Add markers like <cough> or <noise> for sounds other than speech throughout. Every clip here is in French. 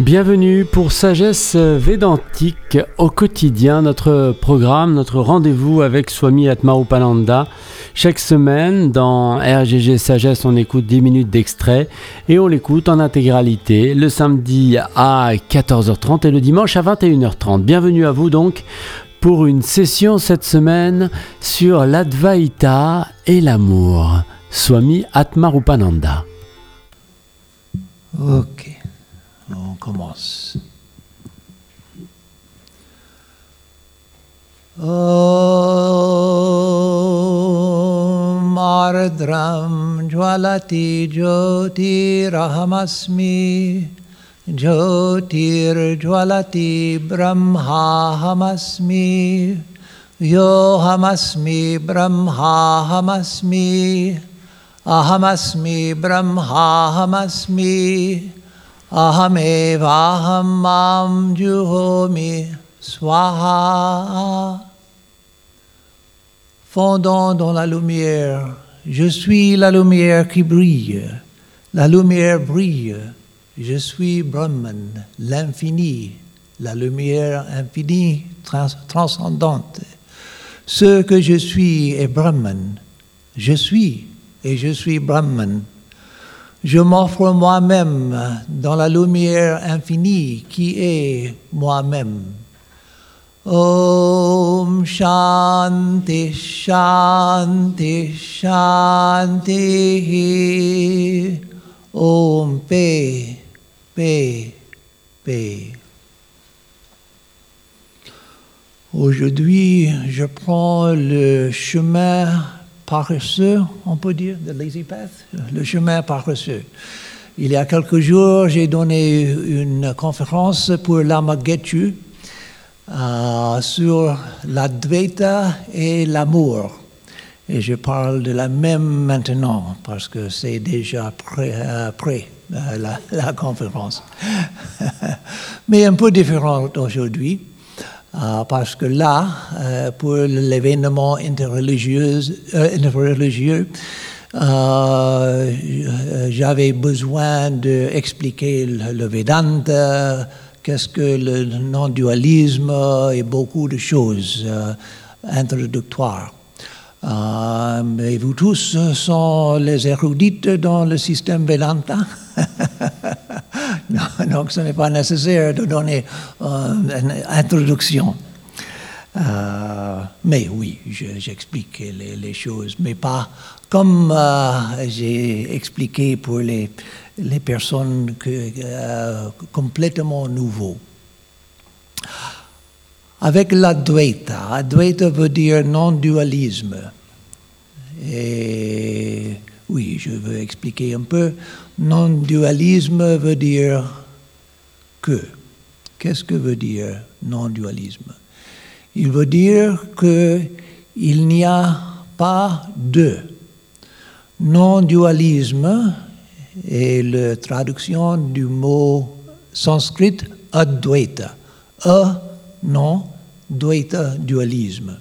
Bienvenue pour Sagesse Védantique au quotidien, notre programme, notre rendez-vous avec Swami Atmarupananda. Chaque semaine, dans RGG Sagesse, on écoute 10 minutes d'extrait et on l'écoute en intégralité le samedi à 14h30 et le dimanche à 21h30. Bienvenue à vous donc pour une session cette semaine sur l'Advaita et l'amour. Swami Atmarupananda. On commence. ॐ आर्द्रं ज्वलति ज्योतिरहमस्मि ज्योतिर्ज्वलति ब्रह्माहमस्मि योऽहमस्मि ब्रह्माहमस्मि अहमस्मि ब्रह्माहमस्मि Ahamevaham juhomi swaha. Fondant dans la lumière, je suis la lumière qui brille. La lumière brille. Je suis Brahman, l'infini, la lumière infinie transcendante. Ce que je suis est Brahman. Je suis et je suis Brahman je m'offre moi-même dans la lumière infinie qui est moi-même. Om Shanti Shanti Shanti Om paix, paix, paix. Aujourd'hui, je prends le chemin paresseux, on peut dire, the lazy path, le chemin paresseux. Il y a quelques jours, j'ai donné une conférence pour Lama Getchu euh, sur l'Advaita et l'amour. Et je parle de la même maintenant parce que c'est déjà prêt, euh, euh, la, la, conférence. <laughs> Mais un peu différente aujourd'hui. Euh, parce que là, euh, pour l'événement interreligieux, euh, j'avais besoin d'expliquer le, le, Vedanta, qu'est-ce que le non-dualisme et beaucoup de choses introductoires. mais vous tous sont les érudites dans le système Vedanta? <laughs> donc <laughs> ce n'est pas nécessaire de donner euh, une introduction. Euh, mais oui, j'explique les, choses, mais pas comme euh, j'ai expliqué pour les, les personnes complètement nouveaux. Avec l'Advaita, Advaita veut dire non-dualisme. Et oui, je veux expliquer un peu. Non-dualisme veut dire que. Qu'est-ce que veut dire non-dualisme? Il veut dire qu'il n'y a pas de. Non-dualisme est la traduction du mot sanskrit advaita. A, non, dualisme.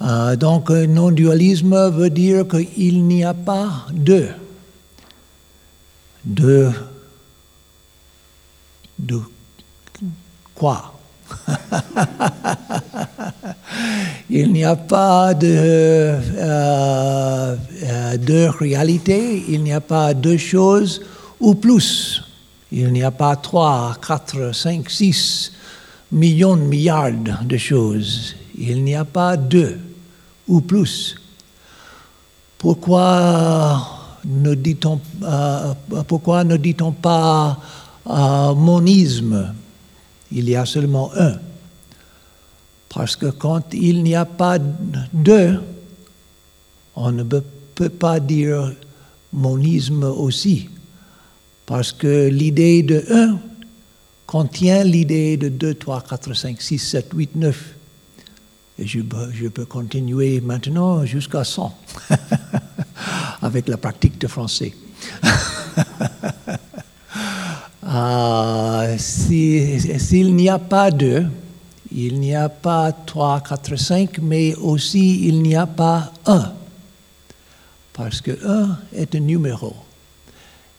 Euh, donc, non-dualisme veut dire qu'il n'y a pas de. De. De quoi? <laughs> Il n'y a pas de, euh, euh, de réalité, il n'y a pas de choses ou plus. Il n'y a pas trois, quatre, cinq, six millions milliards de choses. Il n'y a pas deux ou plus. Pourquoi ne dit-on, euh, pourquoi ne dit-on pas euh, monisme? Il y a seulement un. Parce que quand il n'y a pas deux, on ne peut pas dire monisme aussi. Parce que l'idée de un contient l'idée de 2, 3, 4, 5, 6, 7, 8, 9. Et je, je peux continuer maintenant jusqu'à 100 <laughs> avec la pratique de français. <laughs> ah, S'il si, n'y a pas deux, il n'y a pas 3, 4, 5, mais aussi il n'y a pas un. Parce que un est un numéro.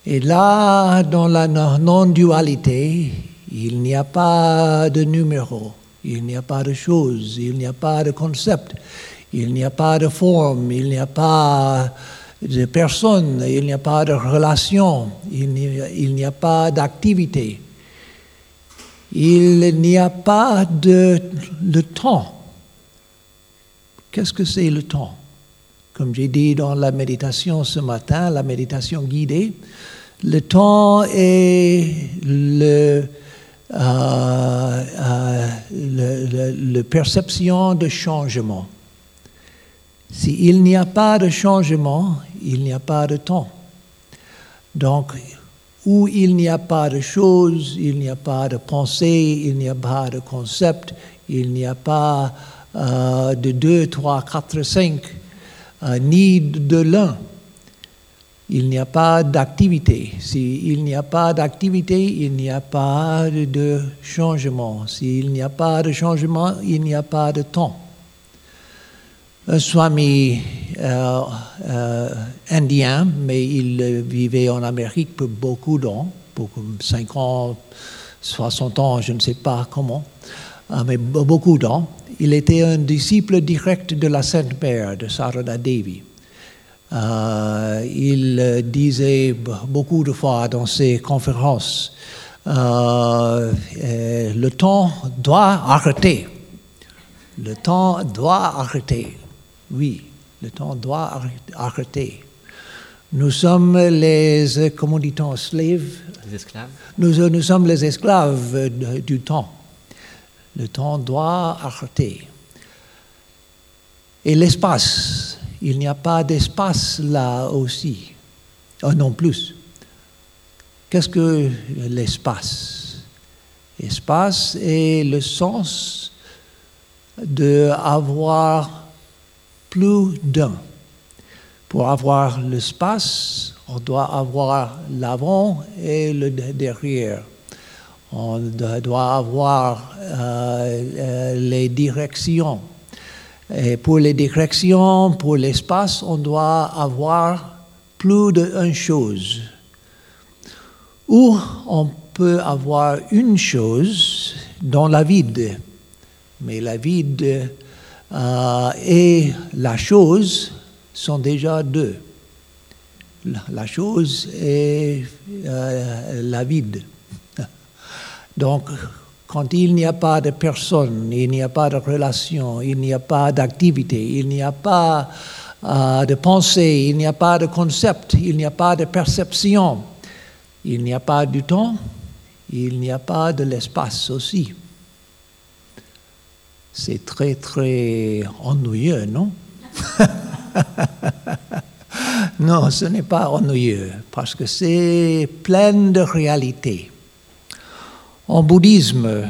Et là, dans la non-dualité, il n'y a pas de numéro, il n'y a pas de choses, il n'y a pas de concept, il n'y a pas de forme, il n'y a pas de personne, il n'y a pas de relation, il n'y a, pas d'activité. Il n'y a pas de, de temps. Qu'est-ce que c'est le temps? Comme j'ai dit dans la méditation ce matin, la méditation guidée, le temps est le, euh, euh, perception de changement. S'il n'y a pas de changement, il n'y a pas de temps. Donc, où il n'y a pas de choses, il n'y a pas de pensée, il n'y a pas de concept, il n'y a pas euh, de deux, trois, quatre, cinq, euh, ni de l'un. Il n'y a pas d'activité. S'il n'y a pas d'activité, il n'y a pas de changement. S'il n'y a pas de changement, il n'y a pas de temps Swami euh, euh, indien, mais il vivait en Amérique pour beaucoup d'années, pour 50, 60 ans, je ne sais pas comment, euh, mais beaucoup d'années. Il était un disciple direct de la Sainte Mère, de Sarada Devi. il disait beaucoup de fois dans ses conférences, le temps doit arrêter. Le temps doit arrêter. Oui, le temps doit arrêter. Nous sommes les, comment dit-on, slaves? Les esclaves. Nous, nous sommes les esclaves du temps. Le temps doit arrêter. Et l'espace, il n'y a pas d'espace là aussi. Oh, non plus. Qu'est-ce que l'espace? L'espace est le sens d'avoir plus d'un. Pour avoir l'espace, on doit avoir l'avant et le derrière. On doit avoir euh, euh, les directions. Et pour les directions, pour l'espace, on doit avoir plus d'une chose. Ou on peut avoir une chose dans la vide, mais la vide euh, et la chose sont déjà deux. La, chose est euh, la vide. <laughs> Donc, quand il n'y a pas de personne, il n'y a pas de relation, il n'y a pas d'activité, il n'y a pas euh, de pensée, il n'y a pas de concept, il n'y a pas de perception, il n'y a pas du temps, il n'y a pas de l'espace aussi. C'est très, très ennuyeux, non? <laughs> Non, ce n'est pas ennuyeux, parce que c'est plein de réalité. En bouddhisme, euh,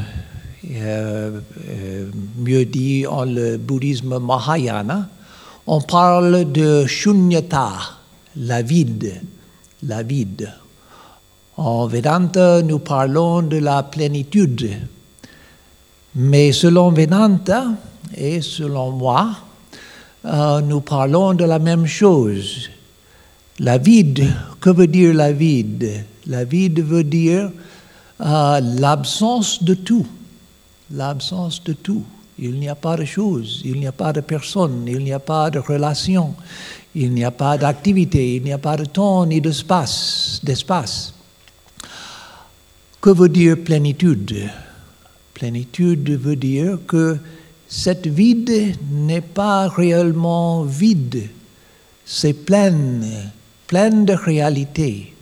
euh, mieux dit en le bouddhisme Mahayana, on parle de shunyata, la vide, la vide. En Vedanta, nous parlons de la plénitude, mais selon Vedanta et selon moi, euh, nous parlons de la même chose. La vide, que veut dire la vide? La vide veut dire euh, l'absence de tout. L'absence de tout. Il n'y a pas de choses, il n'y a pas de personne, il n'y a pas de relation, il n'y a pas d'activité, il n'y a pas de temps ni d'espace. Que veut dire plénitude? Plénitude veut dire que cette vide n'est pas réellement vide, c'est pleine, pleine de réalité,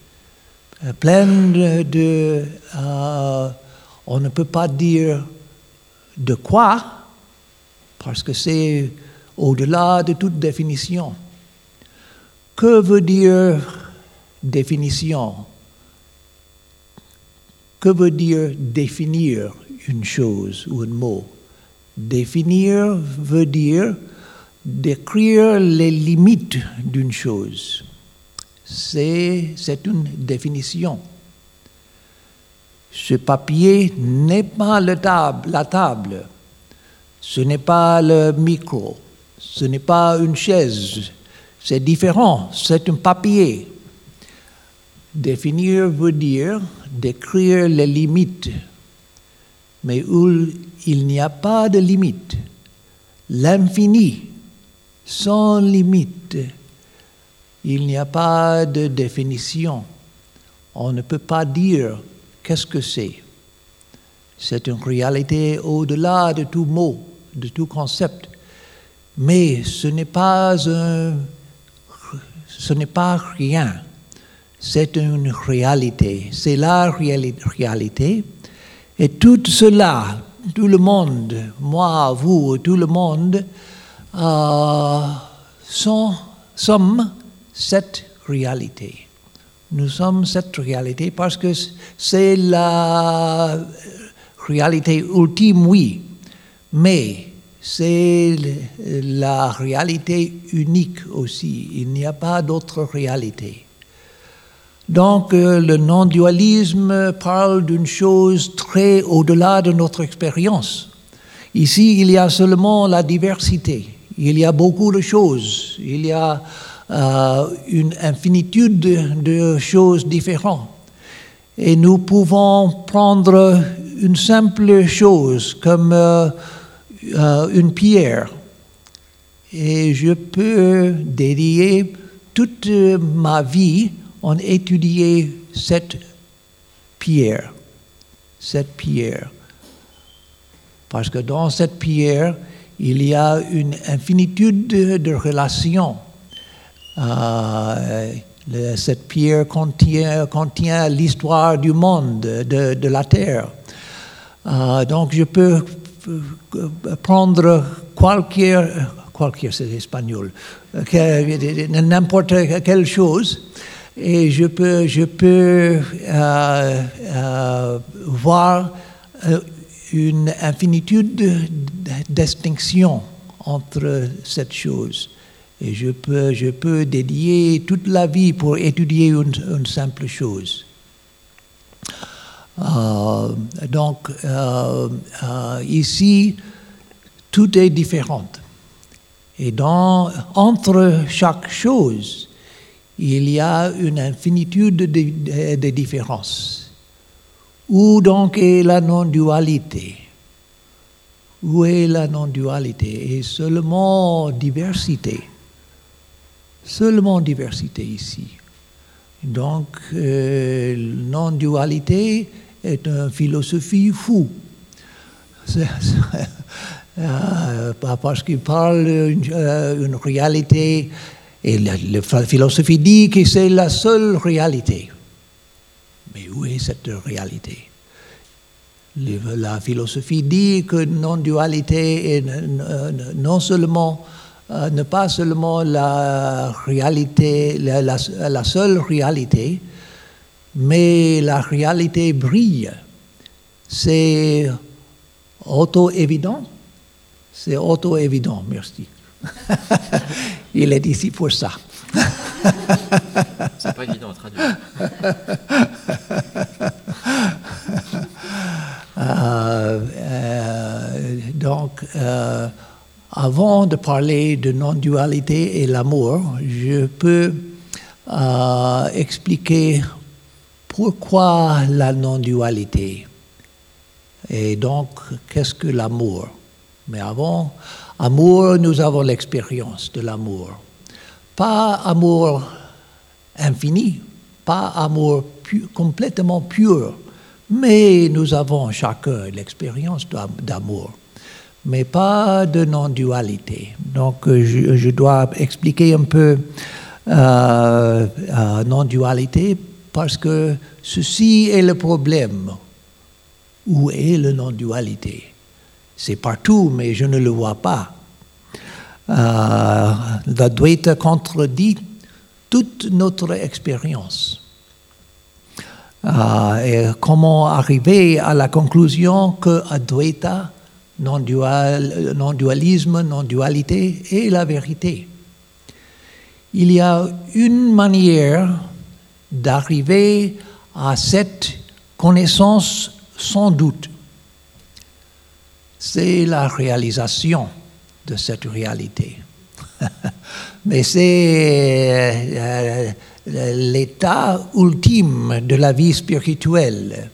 pleine de... Euh, on ne peut pas dire de quoi, parce que c'est au-delà de toute définition. Que veut dire définition? Que veut dire définir? Une chose ou un mot. Définir veut dire décrire les limites d'une chose. C'est une définition. Ce papier n'est pas le table, la table, ce n'est pas le micro, ce n'est pas une chaise, c'est différent, c'est un papier. Définir veut dire décrire les limites, mais où il n'y a pas de limite. L'infini, sans limite, il n'y a pas de définition. On ne peut pas dire qu'est-ce que c'est. C'est une réalité au-delà de tout mot, de tout concept. Mais ce n'est pas un, ce n'est pas rien. C'est une réalité. C'est la réalité. Et tout cela, tout le monde, moi, vous, tout le monde, euh, sommes cette réalité. Nous sommes cette réalité parce que c'est la réalité ultime, oui, mais c'est la réalité unique aussi. Il n'y a pas d'autre réalité. Donc euh, le non-dualisme parle d'une chose très au-delà de notre expérience. Ici, il y a seulement la diversité. Il y a beaucoup de choses. Il y a euh, une infinitude de, choses différentes. Et nous pouvons prendre une simple chose comme euh, une pierre. Et je peux dédier toute ma vie en étudier cette pierre. Cette pierre. Parce que dans cette pierre, il y a une infinitude de relations euh, cette pierre contient, contient l'histoire du monde, de, de la terre. Euh, donc je peux prendre qualquier, qualquier c'est espagnol, n'importe quelle chose, et je peux, je peux euh, euh, voir une infinitude de, distinctions entre cette chose. Et je peux, je peux dédier toute la vie pour étudier une, simple chose. Euh, donc, euh, euh, ici, tout est différent. Et dans, entre chaque chose, il y a une infinitude de, différences. Où donc est la non-dualité? Où est la non-dualité? Et seulement diversité seulement diversité ici. Donc, euh, non-dualité est une philosophie fou. <laughs> Euh, parce qu'il parle d'une euh, réalité, et la, la philosophie dit que c'est la seule réalité. Mais où est cette réalité? La philosophie dit que non-dualité est non seulement euh, ne pas seulement la réalité, la, seule réalité, mais la réalité brille. C'est auto-évident. C'est auto-évident, merci. <laughs> Il est ici pour ça. C'est pas évident à traduire. <laughs> Euh, euh, donc, avant de parler de non-dualité et l'amour, je peux euh, expliquer pourquoi la non-dualité et donc qu'est-ce que l'amour? Mais avant, amour, nous avons l'expérience de l'amour. Pas amour infini, pas amour complètement pur, mais nous avons chacun l'expérience d'amour mais pas de non-dualité. Donc je, dois expliquer un peu euh, euh, non-dualité parce que ceci est le problème. Où est le non-dualité? C'est partout, mais je ne le vois pas. Euh, L'Advaita contredit toute notre expérience. et comment arriver à la conclusion que Advaita non-dualisme, non-dualité et la vérité? Il y a une manière d'arriver à cette connaissance sans doute. C'est la réalisation de cette réalité. <laughs> Mais c'est euh, l'état ultime de la vie spirituelle.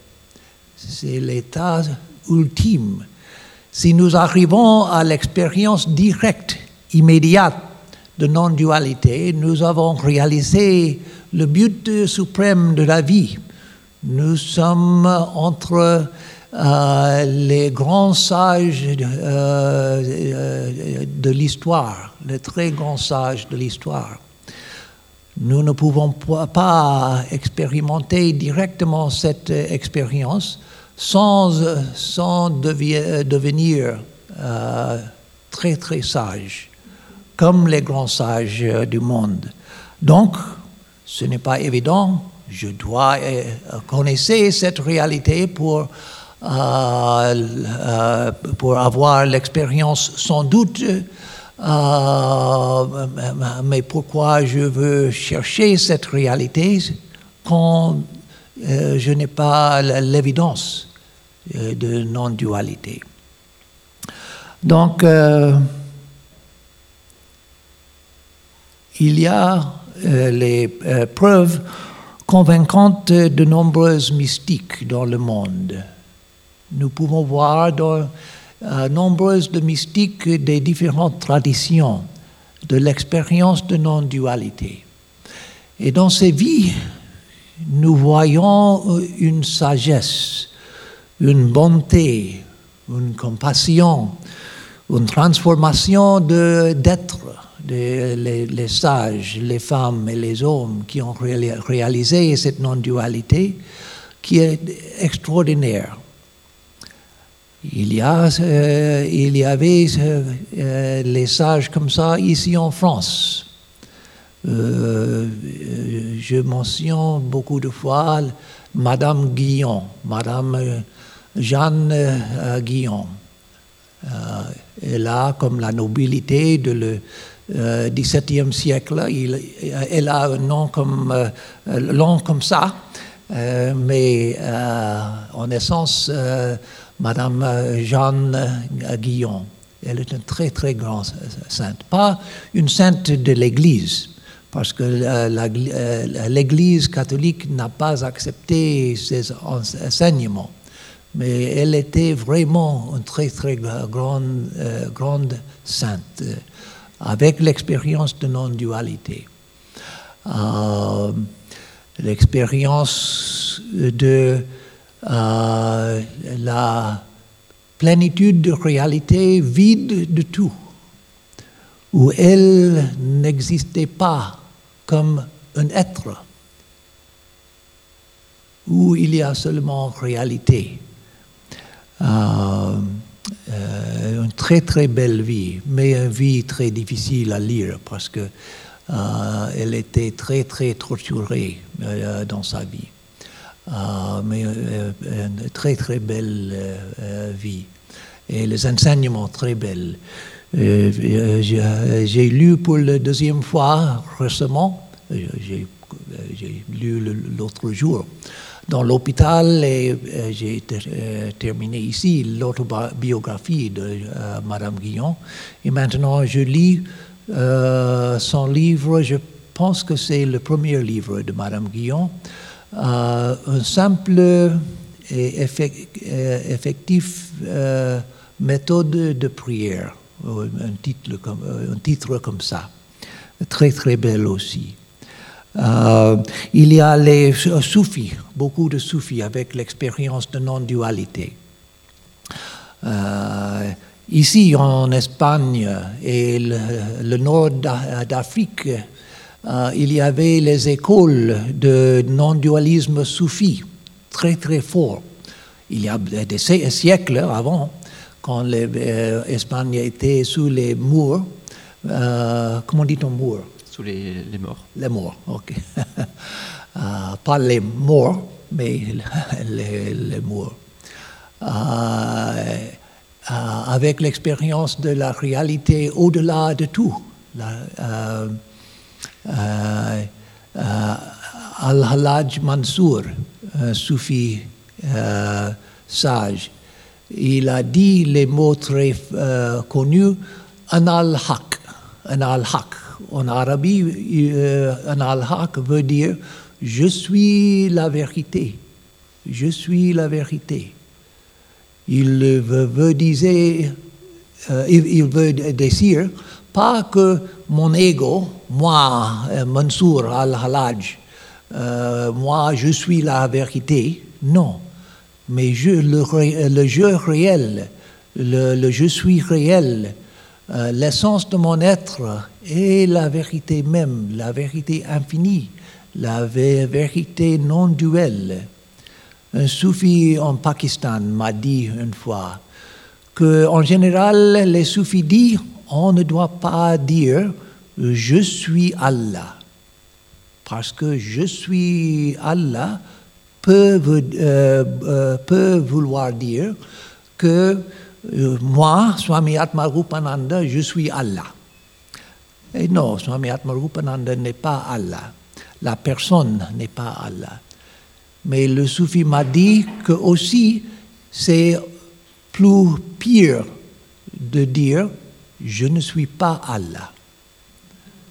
C'est l'état ultime. Si nous arrivons à l'expérience directe, immédiate de non-dualité, nous avons réalisé le but suprême de la vie. Nous sommes entre euh, les grands sages de, euh, de l'histoire, les très grands sages de l'histoire. Nous ne pouvons pas expérimenter directement cette expérience sans, sans devenir euh, très très sage, comme les grands sages du monde. Donc, ce n'est pas évident. Je dois euh, connaître cette réalité pour, euh, euh, pour avoir l'expérience sans doute. Euh, mais pourquoi je veux chercher cette réalité quand je n'ai pas l'évidence de non-dualité Donc, il y a les preuves convaincantes de nombreuses mystiques dans le monde. Nous pouvons voir dans euh, nombreuses de mystiques des différentes traditions de l'expérience de non-dualité. Et dans ces vies, nous voyons une sagesse, une bonté, une compassion, une transformation d'être. De, les, sages, les femmes et les hommes qui ont réalisé cette non-dualité qui est extraordinaire. Il y, a, euh, il y avait euh, les sages comme ça ici en France. Euh, je mentionne beaucoup de fois Madame Guillon, Madame Jeanne Guillon. elle a comme la nobilité de le XVIIe siècle, il, elle a un nom comme, long comme ça, mais en essence, Madame euh, Jeanne euh, Guillon. Elle est une très très grande sainte. Pas une sainte de l'Église, parce que euh, l'Église catholique n'a pas accepté ses enseignements. Mais elle était vraiment une très très grande, grande sainte, avec l'expérience de non-dualité. l'expérience de euh, la plénitude de réalité vide de tout, où elle n'existait pas comme un être, où il y a seulement réalité. Euh, euh, une très très belle vie, mais une vie très difficile à lire parce que elle était très très torturée dans sa vie. Ah, mais euh, euh, une très très belle euh, vie et les enseignements très belles. j'ai lu pour la deuxième fois récemment, j'ai lu l'autre jour, dans l'hôpital et j'ai terminé ici l'autobiographie de Madame Guillon. Et maintenant, je lis son livre, je pense que c'est le premier livre de Madame Guillon, euh, un simple et effectif euh, méthode de prière, un titre, comme, euh, un titre comme ça, très très belle aussi. il y a les soufis, beaucoup de soufis avec l'expérience de non-dualité. ici en Espagne et le nord d'Afrique, euh, il y avait les écoles de non-dualisme soufi, très très fort. Il y a des siècles avant, quand l'Espagne était sous les murs, euh, comment dit-on murs Sous les, morts. Les morts, ok. <laughs> euh, pas les morts, mais <laughs> les, les. Euh, avec l'expérience de la réalité au-delà de tout. La, euh, euh, Al-Halaj Mansour, un soufi euh, sage, il a dit les mots très connus, Anal Haq, Anal Haq, en Arabie, euh, un al-haq veut dire je suis la vérité. Je suis la vérité. Il veut, dire, euh, il, veut dire pas que mon ego, moi, euh, Mansour al-Halaj, moi je suis la vérité. Non. Mais je, le, jeu réel, le, le je suis réel, euh, l'essence de mon être est la vérité même, la vérité infinie, la vérité non duelle. Un soufi en Pakistan m'a dit une fois que, en général, les soufis disent on ne doit pas dire je suis Allah, parce que je suis Allah peut, euh, euh, vouloir dire que euh, moi, Swami Atmarupananda, je suis Allah. Et non, Swami Atmarupananda n'est pas Allah. La personne n'est pas Allah. Mais le soufi m'a dit que aussi c'est plus pire de dire je ne suis pas Allah.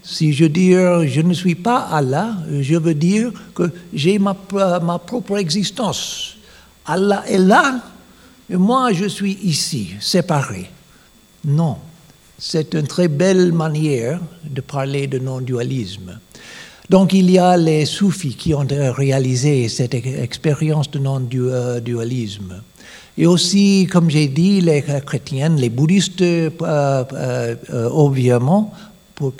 Si je dis je ne suis pas Allah, je veux dire que j'ai ma, ma propre existence. Allah est là, et moi, je suis ici, séparé. Non, c'est une très belle manière de parler de non-dualisme. Donc il y a les soufis qui ont réalisé cette expérience de non-dualisme. Et aussi, comme j'ai dit, les chrétiens, les bouddhistes, euh, euh, obviamente,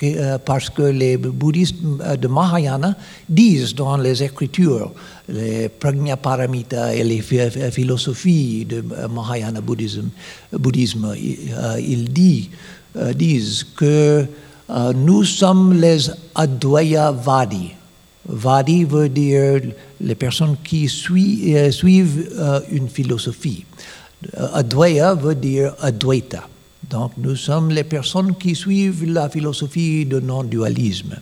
euh, parce que les bouddhistes de Mahayana disent dans les écritures, les Prajnaparamita et les philosophies de Mahayana bouddhisme, bouddhisme ils disent, que nous sommes les Advaya Vadi. Veut dire les personnes qui suivent une philosophie. Advaya veut dire Advaita. Donc nous sommes les personnes qui suivent la philosophie de non-dualisme.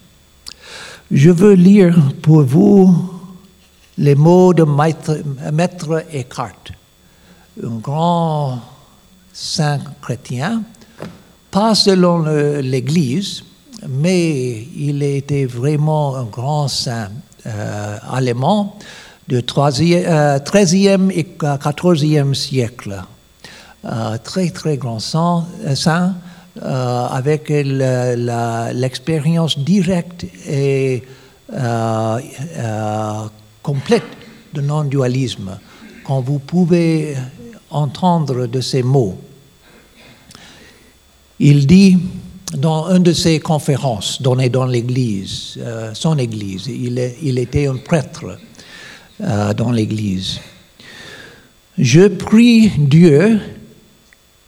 Je veux lire pour vous les mots de Maître, Eckhart, un grand saint chrétien, pas selon l'Église, mais il était vraiment un grand saint euh, allemand du 13e euh, et 14e siècle euh, très très grand saint, euh, avec l'expérience directe et complète de non-dualisme, quand vous pouvez entendre de ces mots. Il dit dans une de ses conférences données dans l'Église, son Église, il, il, était un prêtre dans l'Église. Je prie Dieu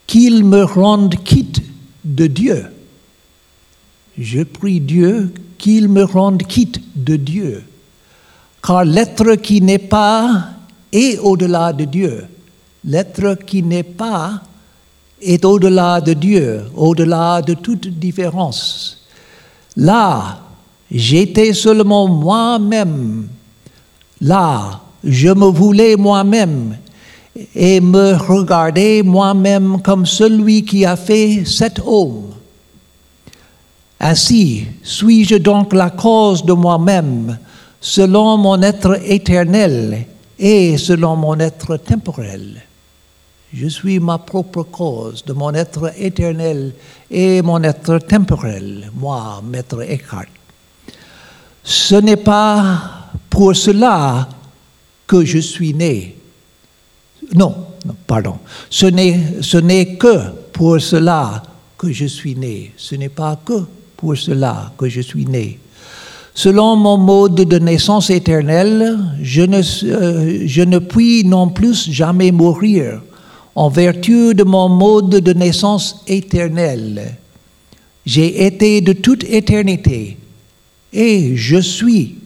qu'il me rende quitte de Dieu. Je prie Dieu qu'il me rende quitte de Dieu, car l'être qui n'est pas est au-delà de Dieu. L'être qui n'est pas est au-delà de Dieu, au-delà de toute différence. Là, j'étais seulement moi-même. Là, je me voulais moi-même et me regarder moi-même comme celui qui a fait cet homme. Ainsi, suis-je donc la cause de moi-même selon mon être éternel et selon mon être temporel. Je suis ma propre cause de mon être éternel et mon être temporel, moi, maître Eckhart. Ce n'est pas pour cela que je suis né non, pardon. Ce n'est que pour cela que je suis né. Ce n'est pas que pour cela que je suis né. Selon mon mode de naissance éternelle, je ne, euh, je ne puis non plus jamais mourir en vertu de mon mode de naissance éternelle. J'ai été de toute éternité et je suis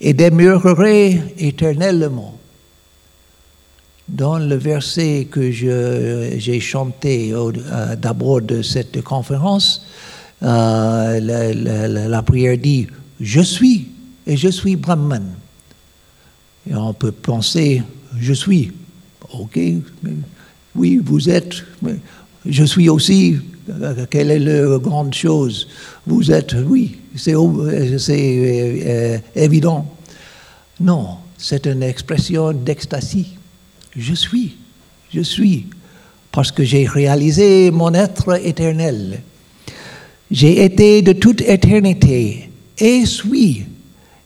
et demeurerai éternellement. Dans le verset que j'ai chanté euh, d'abord de cette conférence, euh, la, prière dit Je suis et je suis Brahman. Et on peut penser Je suis. Ok, oui, vous êtes, je suis aussi Euh, Quelle est la grande chose? Vous êtes, oui, c'est euh, euh, évident. Non, c'est une expression d'ecstasy. Je suis, je suis, parce que j'ai réalisé mon être éternel. J'ai été de toute éternité et suis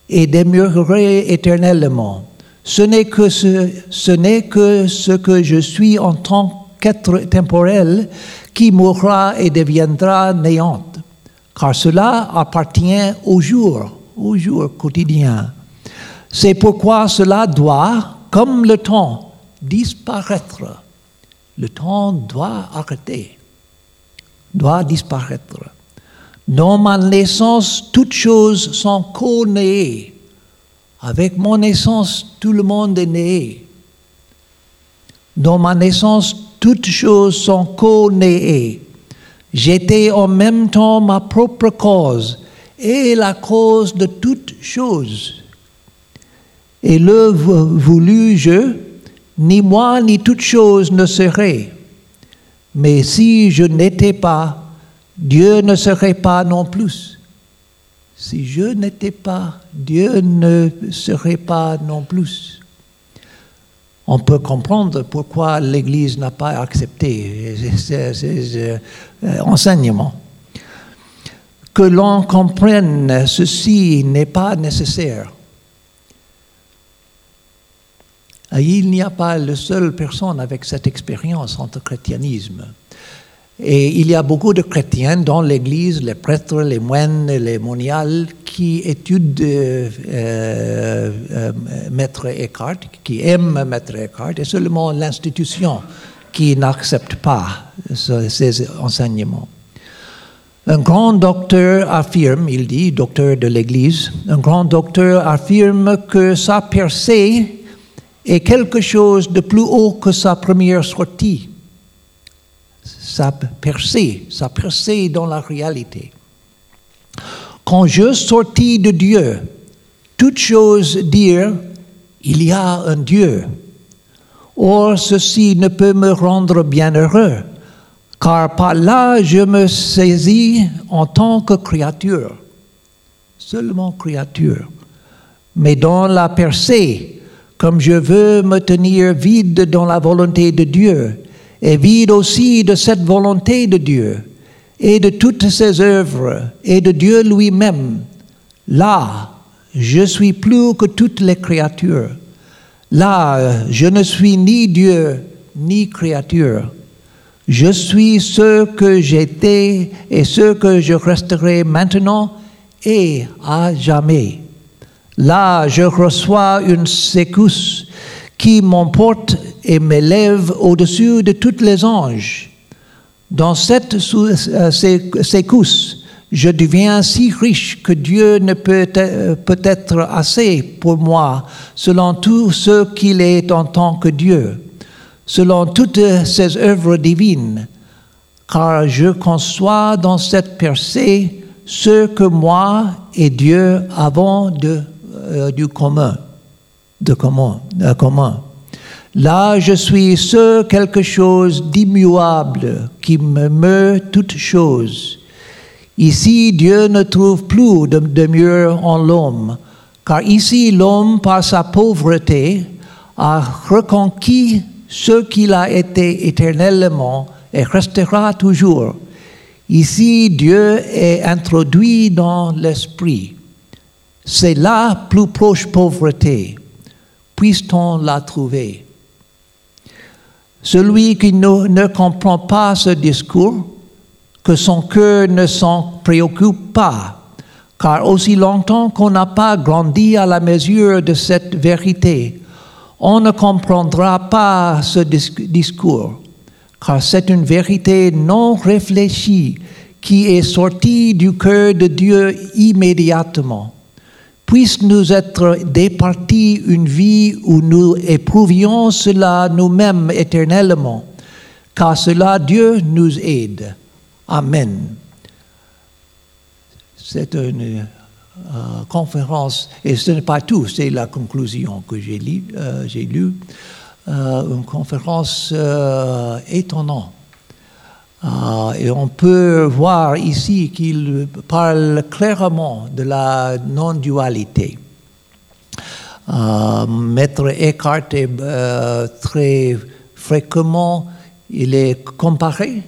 et demeurerai éternellement. Ce n'est que ce, n'est que ce que je suis en tant qu'être temporel qui mourra et deviendra néant, car cela appartient au jour, au jour quotidien. C'est pourquoi cela doit, comme le temps, disparaître. Le temps doit arrêter, doit disparaître. Dans ma naissance, toutes choses sont co-nées. Avec mon naissance, tout le monde est né. Dans ma naissance, toutes choses sont co-nées. J'étais en même temps ma propre cause et la cause de toutes choses. Et le voulu je, ni moi ni toute chose ne serait. Mais si je n'étais pas, Dieu ne serait pas non plus. Si je n'étais pas, Dieu ne serait pas non plus. On peut comprendre pourquoi l'Église n'a pas accepté ces, euh, enseignements. Que l'on comprenne ceci n'est pas nécessaire. Il n'y a pas la seule personne avec cette expérience entre christianisme. Et il y a beaucoup de chrétiens dans l'Église, les prêtres, les moines, les moniales, qui étudient euh, euh, Maître Eckhart, qui aiment Maître Eckhart, et seulement l'institution qui n'accepte pas ce, ces enseignements. Un grand docteur affirme, il dit, docteur de l'Église, un grand docteur affirme que sa percée est quelque chose de plus haut que sa première sortie sa percée, sa percée dans la réalité. Quand je sortis de Dieu, toute chose dire, il y a un Dieu. Or, ceci ne peut me rendre bien heureux, car par là je me saisis en tant que créature, seulement créature. Mais dans la percée, comme je veux me tenir vide dans la volonté de Dieu, et vide aussi de cette volonté de Dieu et de toutes ses œuvres et de Dieu lui-même. Là, je suis plus que toutes les créatures. Là, je ne suis ni Dieu ni créature. Je suis ce que j'étais et ce que je resterai maintenant et à jamais. Là, je reçois une secousse qui m'emporte et m'élève au-dessus de tous les anges. Dans cette euh, secousse, je deviens si riche que Dieu ne peut, peut être assez pour moi selon tout ce qu'il est en tant que Dieu, selon toutes ses œuvres divines, car je conçois dans cette percée ce que moi et Dieu avons de, euh, du commun de commun, de commun. Là, je suis ce quelque chose d'immuable qui me meut toutes choses. Ici, Dieu ne trouve plus de, de mieux en l'homme, car ici, l'homme, par sa pauvreté, a reconquis ce qu'il a été éternellement et restera toujours. Ici, Dieu est introduit dans l'esprit. C'est la plus proche pauvreté puisse-t-on la trouver? Celui qui ne, comprend pas ce discours, que son cœur ne s'en préoccupe pas, car aussi longtemps qu'on n'a pas grandi à la mesure de cette vérité, on ne comprendra pas ce discours, car c'est une vérité non réfléchie qui est sortie du cœur de Dieu immédiatement puisse nous être départie une vie où nous éprouvions cela nous-mêmes éternellement, car cela Dieu nous aide. Amen. C'est une euh, conférence, et ce n'est pas tout, c'est la conclusion que j'ai lue, euh, lue euh, une conférence étonnante. Euh, et on peut voir ici qu'il parle clairement de la non-dualité. Euh, Maître Eckhart est euh, très fréquemment, il est comparé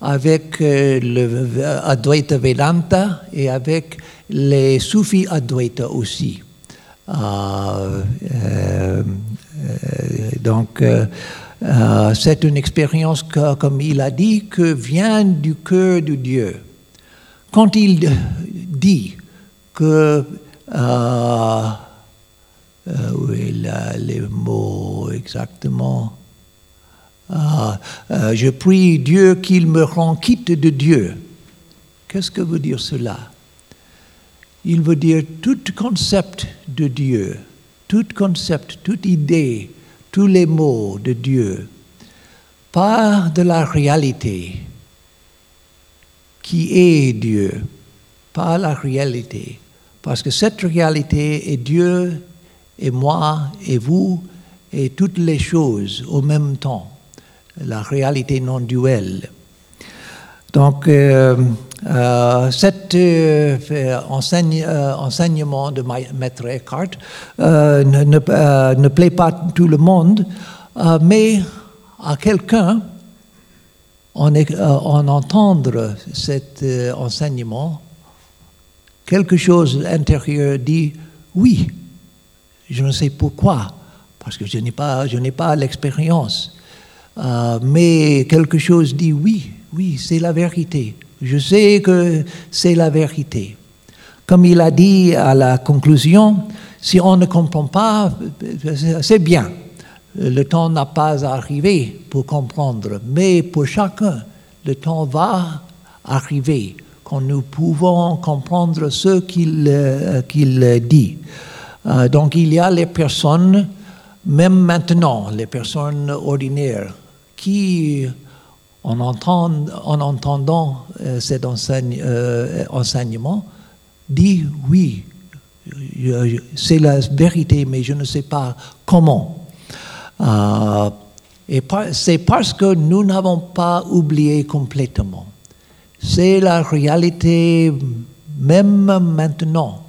avec le Advaita Vedanta et avec les Sufis Advaita aussi. donc, euh, c'est une expérience, comme il a dit, que vient du cœur de Dieu. Quand il dit que... Euh, euh, où est là, les mots exactement? Je prie Dieu qu'il me rend quitte de Dieu. Qu'est-ce que veut dire cela? Il veut dire tout concept de Dieu, tout concept, toute idée tous les mots de Dieu pas de la réalité qui est Dieu, pas la réalité. Parce que cette réalité est Dieu et moi et vous et toutes les choses au même temps, la réalité non duelle. Donc, euh, euh, cet euh, enseignement de Maître Eckhart ne, plaît pas tout le monde, mais à quelqu'un, en, en, entendre cet enseignement, quelque chose intérieur dit oui, je ne sais pourquoi, parce que je n'ai pas, pas l'expérience, mais quelque chose dit oui, oui, c'est la vérité. Je sais que c'est la vérité. Comme il a dit à la conclusion, si on ne comprend pas, c'est bien. Le temps n'a pas arrivé pour comprendre, mais pour chacun, le temps va arriver quand nous pouvons comprendre ce qu'il euh, dit. Euh, donc il y a les personnes, même maintenant, les personnes ordinaires, qui en, en entendant euh, cet euh, enseignement, dit oui, c'est la vérité, mais je ne sais pas comment. Euh, et c'est parce que nous n'avons pas oublié complètement. C'est la réalité même maintenant.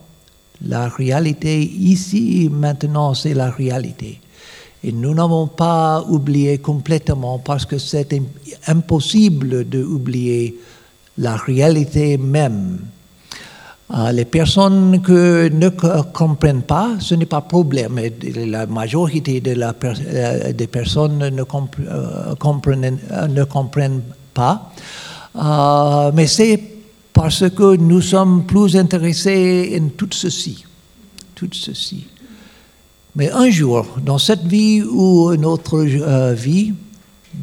La réalité ici, maintenant, c'est la réalité. Et nous n'avons pas oublié complètement parce que c'est impossible d'oublier la réalité même. Euh, les personnes qui ne comprennent pas, ce n'est pas problème. La majorité euh, des personnes ne, euh, comprennent, ne comprennent pas. mais c'est parce que nous sommes plus intéressés en tout ceci. Tout ceci. Mais un jour, dans cette vie ou notre euh, vie,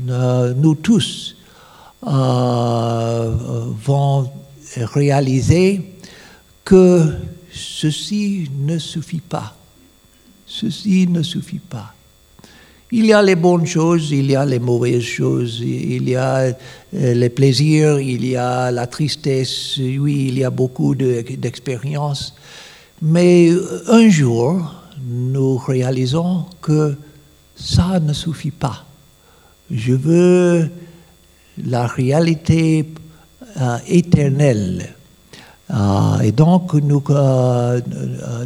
euh, nous tous euh, vont réaliser que ceci ne suffit pas. Ceci ne suffit pas. Il y a les bonnes choses, il y a les mauvaises choses, il y a les plaisirs, il y a la tristesse, oui, il y a beaucoup d'expériences. Mais un jour, nous réalisons que ça ne suffit pas. Je veux la réalité euh, éternelle. Euh, et donc, nous, euh,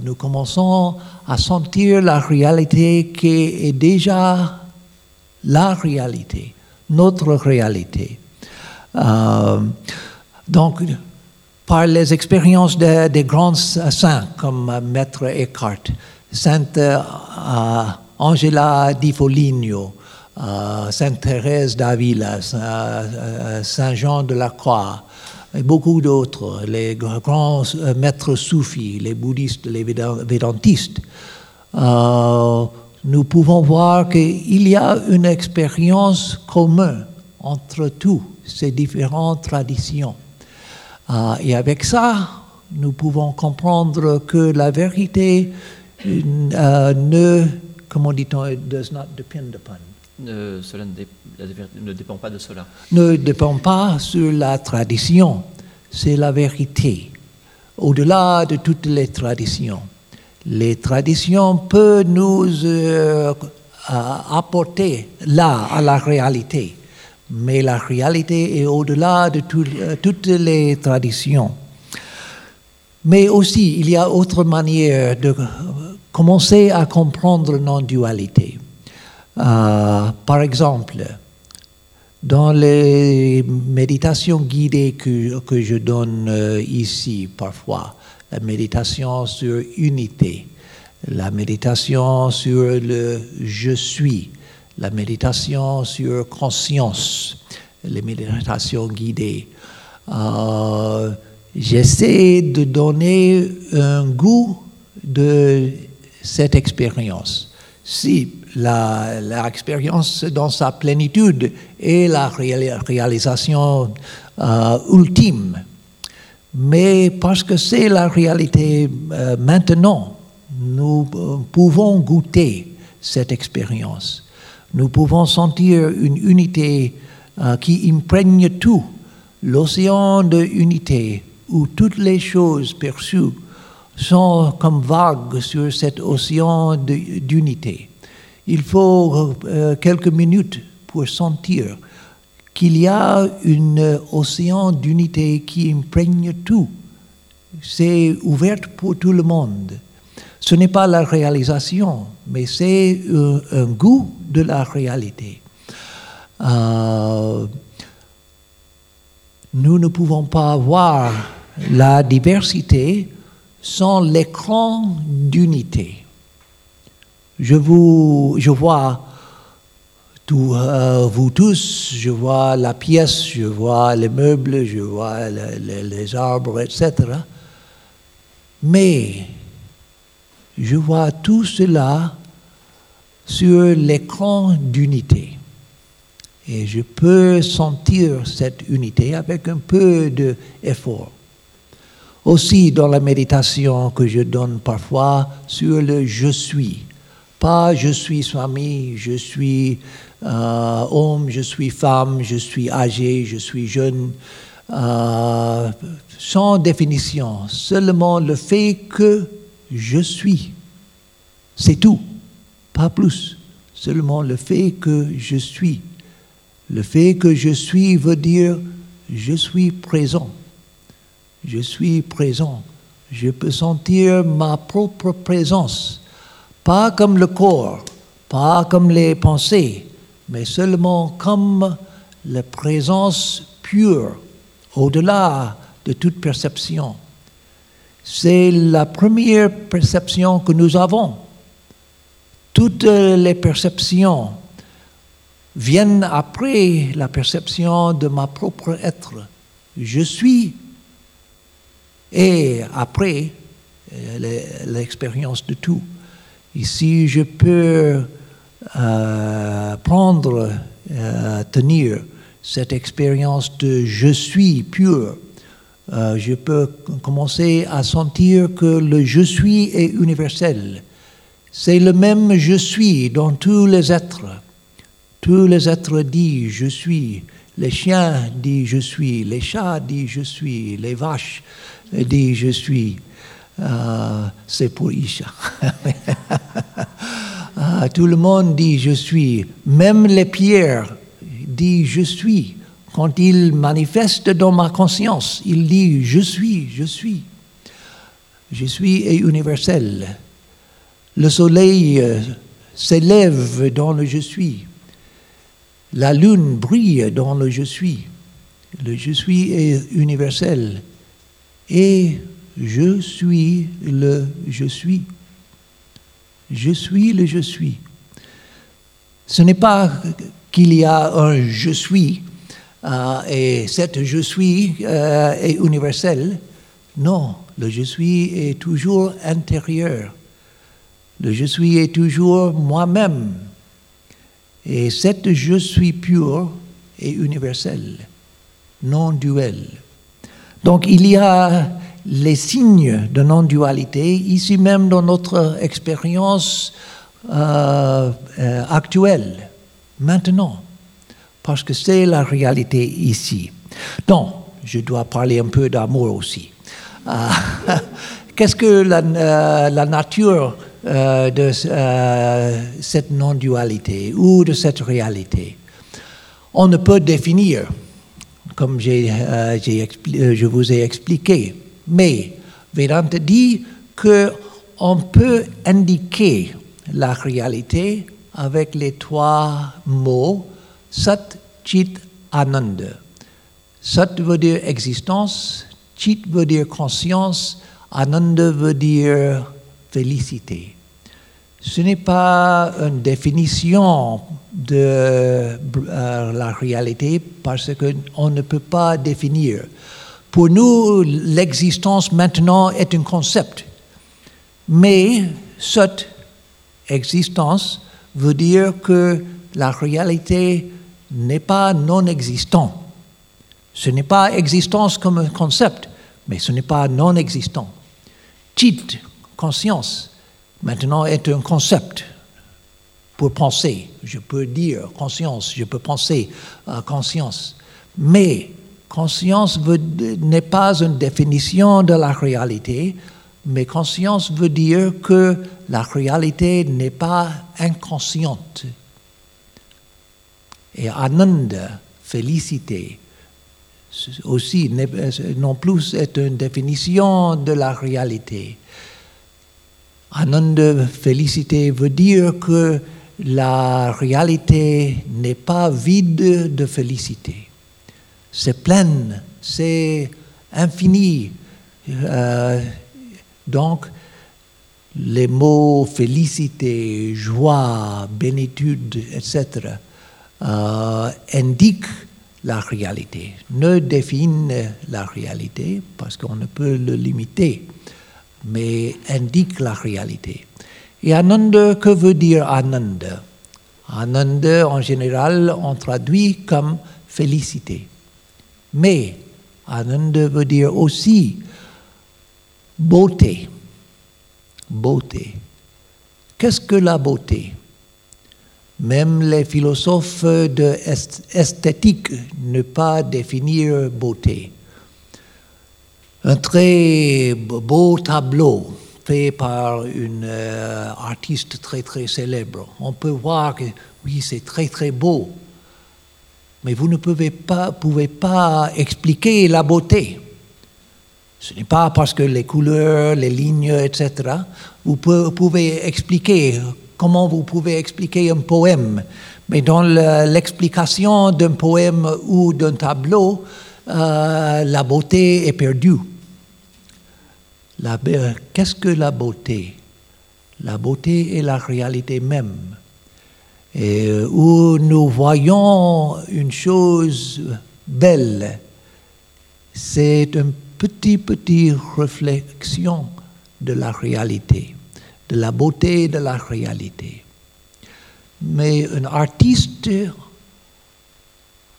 nous commençons à sentir la réalité qui est déjà la réalité, notre réalité. donc, par les expériences des grands saints comme Maître Eckhart, Sainte euh, Angela di Foligno, euh, Sainte Thérèse d'Avila, euh, Saint Jean de la Croix, et beaucoup d'autres, les grands maîtres soufis, les bouddhistes, les védantistes, nous pouvons voir qu'il y a une expérience commune entre tous ces différentes traditions. et avec ça, nous pouvons comprendre que la vérité ne, comment dit-on, does not depend upon. cela ne, dépend pas de cela. Ne dépend pas sur la tradition, c'est la vérité. Au-delà de toutes les traditions, les traditions peuvent nous euh, apporter là à la réalité, Mais la réalité est au-delà de tout- euh, toutes les traditions. Mais aussi, il y a autre manière de euh, commencer à comprendre la non-dualité. Euh, par exemple, dans les méditations guidées que, que je donne euh, ici parfois, la méditation sur unité, la méditation sur le je suis, la méditation sur conscience, les méditations guidées, j'essaie de donner un goût de cette expérience. Si l'expérience dans sa plénitude est la réali- réalisation euh, ultime, mais parce que c'est la réalité euh, maintenant, nous euh, pouvons goûter cette expérience. Nous pouvons sentir une unité qui imprègne tout, l'océan de unité où toutes les choses perçues sont comme vagues sur cet océan d'unité. Il faut euh, quelques minutes pour sentir qu'il y a un océan d'unité qui imprègne tout. C'est ouvert pour tout le monde. Ce n'est pas la réalisation, mais c'est un, un goût de la réalité. Nous ne pouvons pas voir la diversité sans l'écran d'unité. Je, vous, je vois euh, vous tous, je vois la pièce, je vois les meubles, je vois le- le- les arbres, etc. Mais je vois tout cela sur l'écran d'unité. Et je peux sentir cette unité avec un peu d'effort. Aussi dans la méditation que je donne parfois sur le je suis. Pas je suis Swami, je suis euh, homme, je suis femme, je suis âgé, je suis jeune. Euh, sans définition, seulement le fait que je suis. C'est tout, pas plus. Seulement le fait que je suis. Le fait que je suis veut dire je suis présent. Je suis présent. Je peux sentir ma propre présence. Pas comme le corps, pas comme les pensées, mais seulement comme la présence pure, au-delà de toute perception. C'est la première perception que nous avons. Toutes les perceptions viennent après la perception de ma propre être. Je suis et après euh, le- l'expérience de tout. Ici, je peux euh, prendre, euh, tenir cette expérience de je suis pur. Je peux commencer à sentir que le je suis est universel. C'est le même je suis dans tous les êtres. Tous les êtres disent je suis. Les chiens disent je suis. Les chats disent je suis. Les vaches disent je suis. Euh, c'est pour Isha. Ah, <laughs> tout le monde dit je suis. Même les pierres disent je suis. Quand ils manifestent dans ma conscience, ils disent je suis, je suis. Je suis est universel. Le soleil euh, s'élève dans le je suis. La lune brille dans le je suis. Le je suis est universel. Et je suis le je suis. Je suis le je suis. Ce n'est pas qu'il y a un je suis euh, et cet je suis euh, est universel. Non, le je suis est toujours intérieur. Le je suis est toujours moi-même. Et cet je suis pur est universel, non duel. Donc il y a les signes de non-dualité ici même dans notre expérience euh, euh, actuelle, maintenant, parce que c'est la réalité ici. Donc, je dois parler un peu d'amour aussi. Euh, <laughs> Qu'est-ce que la, euh, la nature euh, de euh, cette non-dualité ou de cette réalité On ne peut définir, comme euh, je vous ai expliqué, mais Vedanta dit que on peut indiquer la réalité avec les trois mots Sat, Chit, Ananda. Sat veut dire existence, Chit veut dire conscience, Ananda veut dire félicité. Ce n'est pas une définition de euh, la réalité parce qu'on ne peut pas définir. Pour nous, l'existence maintenant est un concept. Mais cette existence veut dire que la réalité n'est pas non existant. Ce n'est pas existence comme un concept, mais ce n'est pas non existant. Chit, conscience, maintenant est un concept pour penser. Je peux dire conscience, je peux penser euh, conscience. Mais conscience n'est pas une définition de la réalité, mais conscience veut dire que la réalité n'est pas inconsciente. Et Ananda, félicité, aussi n'est- non plus est une définition de la réalité. Ananda, félicité, veut dire que la réalité n'est pas vide de félicité. C'est plein, c'est infini. Euh, donc, les mots félicité, joie, bénitude, etc., euh, indiquent la réalité, ne définissent la réalité parce qu'on ne peut le limiter, mais indiquent la réalité. Et Ananda, que veut dire Ananda? Ananda, en général, on traduit comme félicité. Mais Ananda veut dire aussi beauté. Beauté. Qu'est-ce que la beauté? Même les philosophes de est- esthétique ne pas définir beauté. Un très beau tableau fait par une euh, artiste très très célèbre. On peut voir que oui, c'est très très beau, mais vous ne pouvez pas, pouvez pas expliquer la beauté. Ce n'est pas parce que les couleurs, les lignes, etc. Vous pouvez expliquer comment vous pouvez expliquer un poème, mais dans le- l'explication d'un poème ou d'un tableau, euh, la beauté est perdue. Be- Qu'est-ce que la beauté? La beauté est la réalité même. Et euh, où nous voyons une chose belle, c'est une petite, petite réflexion de la réalité, de la beauté de la réalité. Mais un artiste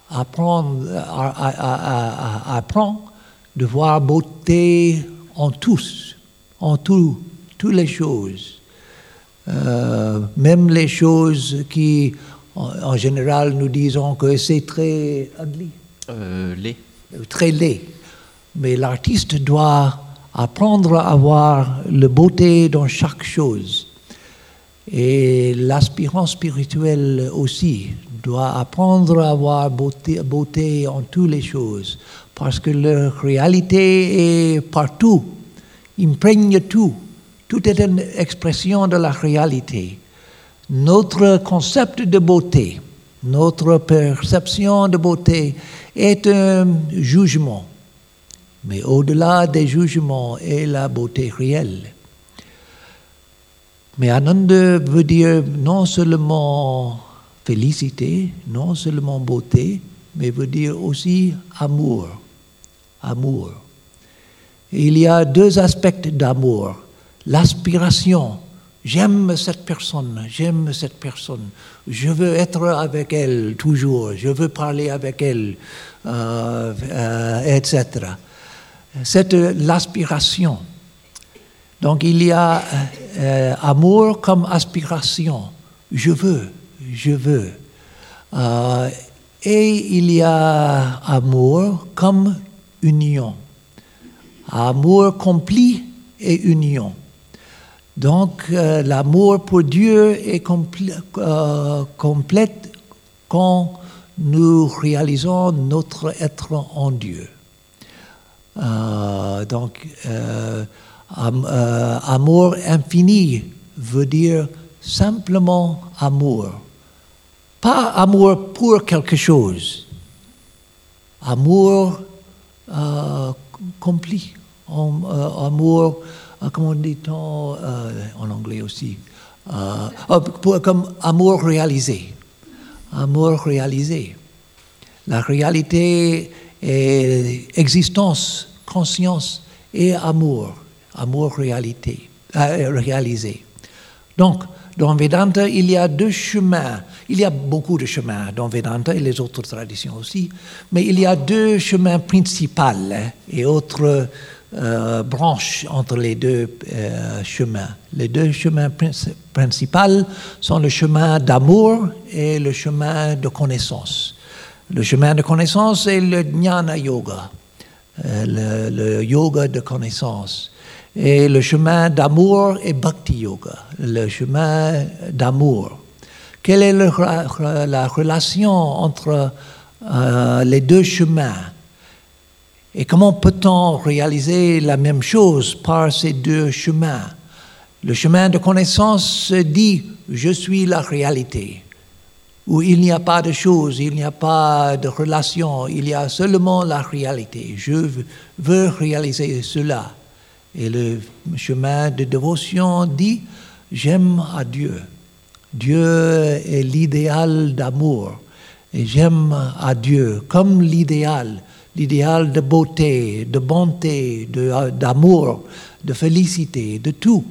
apprend, a- apprend de voir beauté en tous, en tout, toutes les choses. Euh, même les choses qui, en, en général, nous disons que c'est très ugly, Euh, les. très laid. Mais l'artiste doit apprendre à voir la beauté dans chaque chose. Et l'aspirant spirituel aussi doit apprendre à voir beauté, beauté en toutes les choses. Parce que la réalité est partout, imprègne tout. Tout est une expression de la réalité. Notre concept de beauté, notre perception de beauté est un jugement. Mais au-delà des jugements est la beauté réelle. Mais Ananda veut dire non seulement félicité, non seulement beauté, mais veut dire aussi amour. Amour. Il y a deux aspects d'amour. L'aspiration. J'aime cette personne, j'aime cette personne. Je veux être avec elle toujours, je veux parler avec elle, euh, euh, etc. C'est l'aspiration. Donc il y a euh, amour comme aspiration. Je veux, je veux. Et il y a amour comme union. Amour complet et union. Donc euh, l'amour pour Dieu est complè- euh, complète quand nous réalisons notre être en Dieu. Euh, donc, euh, amour infini veut dire simplement amour. Pas amour pour quelque chose. Amour euh, complet. Am- euh, amour, euh, comment dit-on euh, en anglais aussi Euh, euh, pour- Comme amour réalisé. Amour réalisé. La réalité est existence, conscience et amour. Amour réalité, euh, réalisé. Donc, dans Vedanta, il y a deux chemins. Il y a beaucoup de chemins dans Vedanta et les autres traditions aussi, mais il y a deux chemins principaux hein, et autres euh, branches entre les deux euh, chemins. Les deux chemins princi- principaux sont le chemin d'amour et le chemin de connaissance. Le chemin de connaissance est le jnana yoga, euh, le yoga de connaissance. Et le chemin d'amour est bhakti yoga, le chemin d'amour. Quelle est la relation entre euh, les deux chemins? Et comment peut-on réaliser la même chose par ces deux chemins? Le chemin de connaissance dit je suis la réalité, où il n'y a pas de choses, il n'y a pas de relation, il y a seulement la réalité. Je veux réaliser cela. Et le chemin de dévotion dit j'aime à Dieu. Dieu est l'idéal d'amour. Et j'aime à Dieu comme l'idéal, l'idéal de beauté, de bonté, d'amour, de félicité, de tout.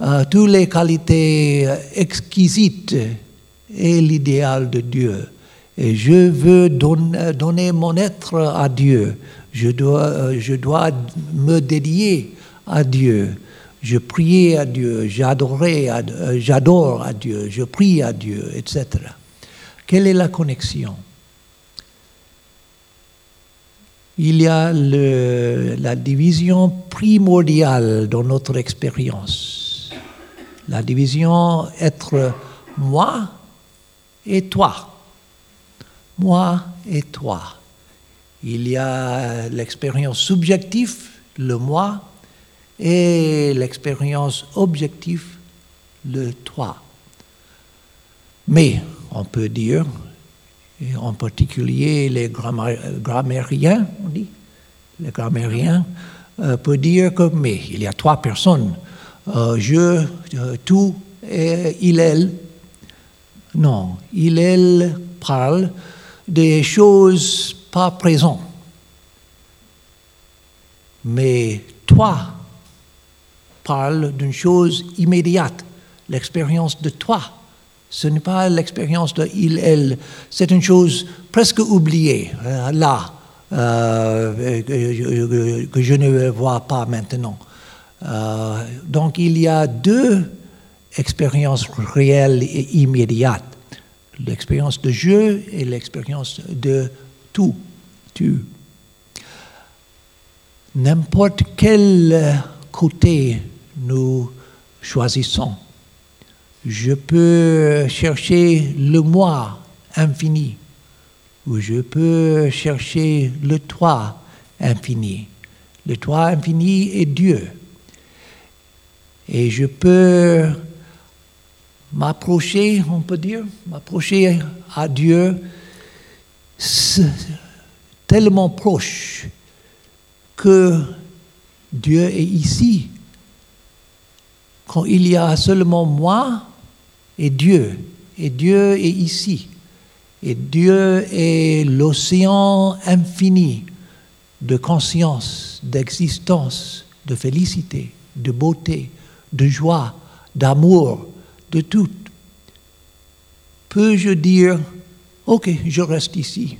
Euh, toutes les qualités exquisites est l'idéal de Dieu. Et je veux don- donner mon être à Dieu. Je dois, euh, je dois me dédier à Dieu. Je prie à Dieu, j'adorais euh, j'adore à Dieu, je prie à Dieu, etc. Quelle est la connexion? Il y a la division primordiale dans notre expérience. La division être moi et toi. Moi et toi. Il y a l'expérience subjective, le moi, et l'expérience objective, le toi. Mais on peut dire, et en particulier les gramma- grammairiens, on dit, les grammairiens euh, peuvent dire que, mais il y a trois personnes, euh, je, euh, tout et il, elle. Non, il, elle parle des choses pas présentes. Mais toi parle d'une chose immédiate, l'expérience de toi. Ce n'est pas l'expérience de il, elle, c'est une chose presque oubliée, euh, là, euh, que, je- ne vois pas maintenant. Euh, donc il y a deux expériences réelles et immédiates. L'expérience de je et l'expérience de tout, tu. N'importe quel côté nous choisissons, je peux chercher le moi infini ou je peux chercher le toi infini. Le toi infini est Dieu. Et je peux m'approcher, on peut dire, m'approcher à Dieu tellement proche que Dieu est ici. Quand il y a seulement moi et Dieu, et Dieu est ici, et Dieu est l'océan infini de conscience, d'existence, de félicité, de beauté, de joie, d'amour, de tout. Peux-je dire, ok, je reste ici.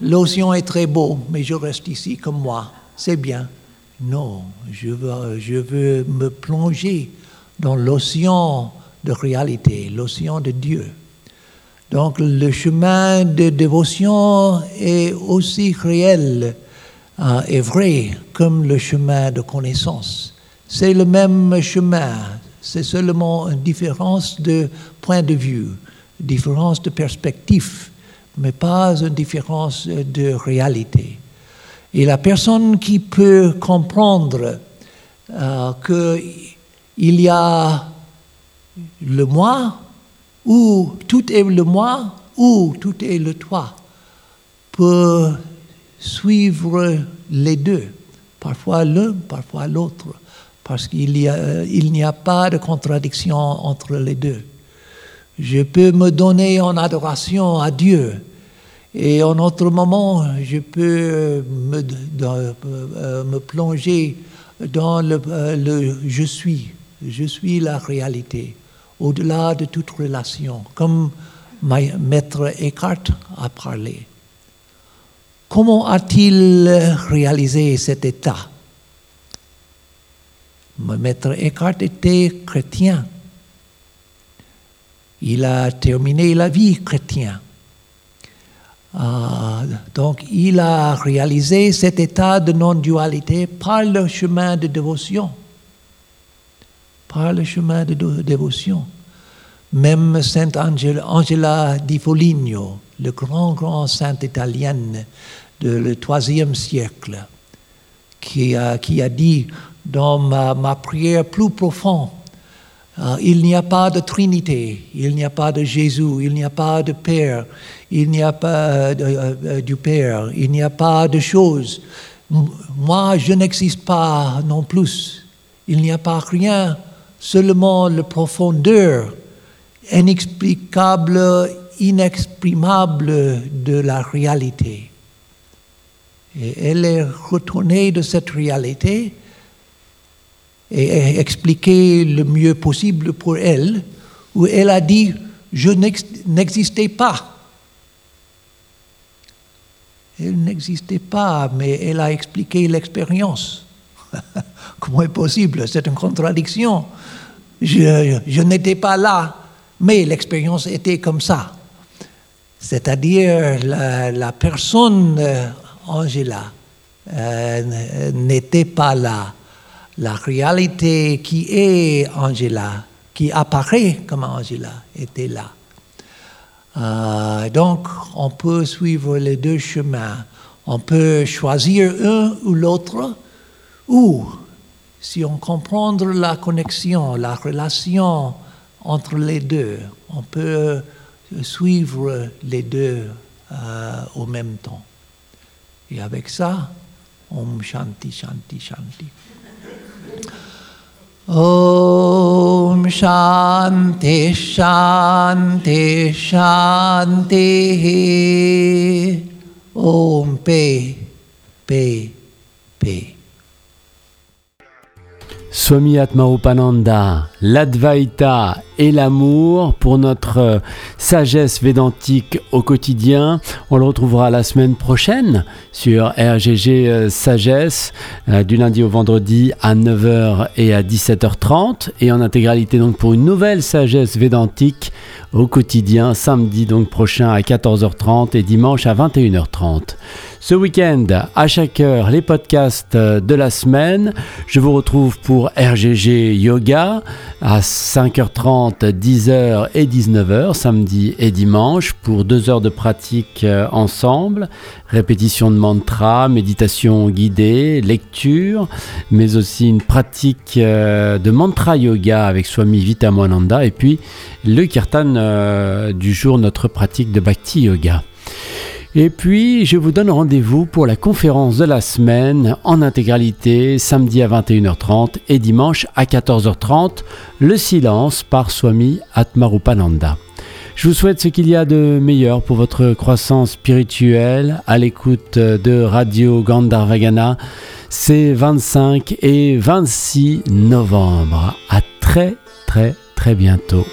L'océan est très beau, mais je reste ici comme moi. C'est bien. Non, je veux, me plonger dans l'océan de réalité, l'océan de Dieu. Donc le chemin de dévotion est aussi réel euh, et vrai comme le chemin de connaissance. C'est le même chemin, c'est seulement une différence de point de vue, différence de perspective, mais pas une différence de réalité. Et la personne qui peut comprendre euh, qu'il y a le moi, ou tout est le moi, ou tout est le toi, peut suivre les deux, parfois l'un, parfois l'autre, parce qu'il n'y a, il a pas de contradiction entre les deux. Je peux me donner en adoration à Dieu, et en autre moment, je peux me, euh, me plonger dans le, euh, le, je suis. Je suis la réalité, au-delà de toute relation, comme Maître Eckhart a parlé. Comment a-t-il réalisé cet état? Maître Eckhart était chrétien. Il a terminé la vie chrétienne. Ah, donc il a réalisé cet état de non-dualité par le chemin de dévotion. Par le chemin de dévotion. Même Sainte Angela di Foligno, le grand, grand saint italien du troisième siècle, qui a, qui a dit dans ma, ma prière plus profonde, il n'y a pas de Trinité, il n'y a pas de Jésus, il n'y a pas de Père, il n'y a pas euh, euh, du Père, il n'y a pas de choses. Moi, je n'existe pas non plus. Il n'y a pas rien, seulement la profondeur inexplicable, inexprimable de la réalité. Et elle est retournée de cette réalité et expliqué le mieux possible pour elle, où elle a dit, je n'existais pas. Elle n'existait pas, mais elle a expliqué l'expérience. <laughs> Comment est possible? C'est une contradiction. Je, n'étais pas là, mais l'expérience était comme ça. C'est-à-dire la, la, personne, euh, Angela, euh, n'était pas là la réalité qui est Angela, qui apparaît comme Angela, était là. Euh, donc, on peut suivre les deux chemins. On peut choisir un ou l'autre, ou si on comprend la connexion, la relation entre les deux, on peut suivre les deux euh, au même temps. Et avec ça, Om Shanti, Shanti, Shanti. ॐ शान्ति शान्ति शान्तिः। ॐ पे पे पे। Swami Atmarupananda, l'Advaita et l'amour pour notre euh, sagesse védantique au quotidien. On le retrouvera la semaine prochaine sur RGG euh, Sagesse euh, du lundi au vendredi à 9h et à 17h30 et en intégralité donc pour une nouvelle sagesse védantique au quotidien samedi donc prochain à 14h30 et dimanche à 21h30. Ce week-end, à chaque heure, les podcasts de la semaine. Je vous retrouve pour RGG Yoga à 5h30, 10h et 19h, samedi et dimanche, pour deux heures de pratique euh, ensemble. Répétition de mantra, méditation guidée, lecture, mais aussi une pratique euh, de mantra yoga avec Swami Vitamananda et puis le kirtan euh, du jour, notre pratique de bhakti yoga. Et puis, je vous donne rendez-vous pour la conférence de la semaine en intégralité, samedi à 21h30 et dimanche à 14h30, Le silence par Swami Atmarupananda. Je vous souhaite ce qu'il y a de meilleur pour votre croissance spirituelle à l'écoute de Radio Gandharvagana. C'est 25 et 26 novembre. À très très très bientôt.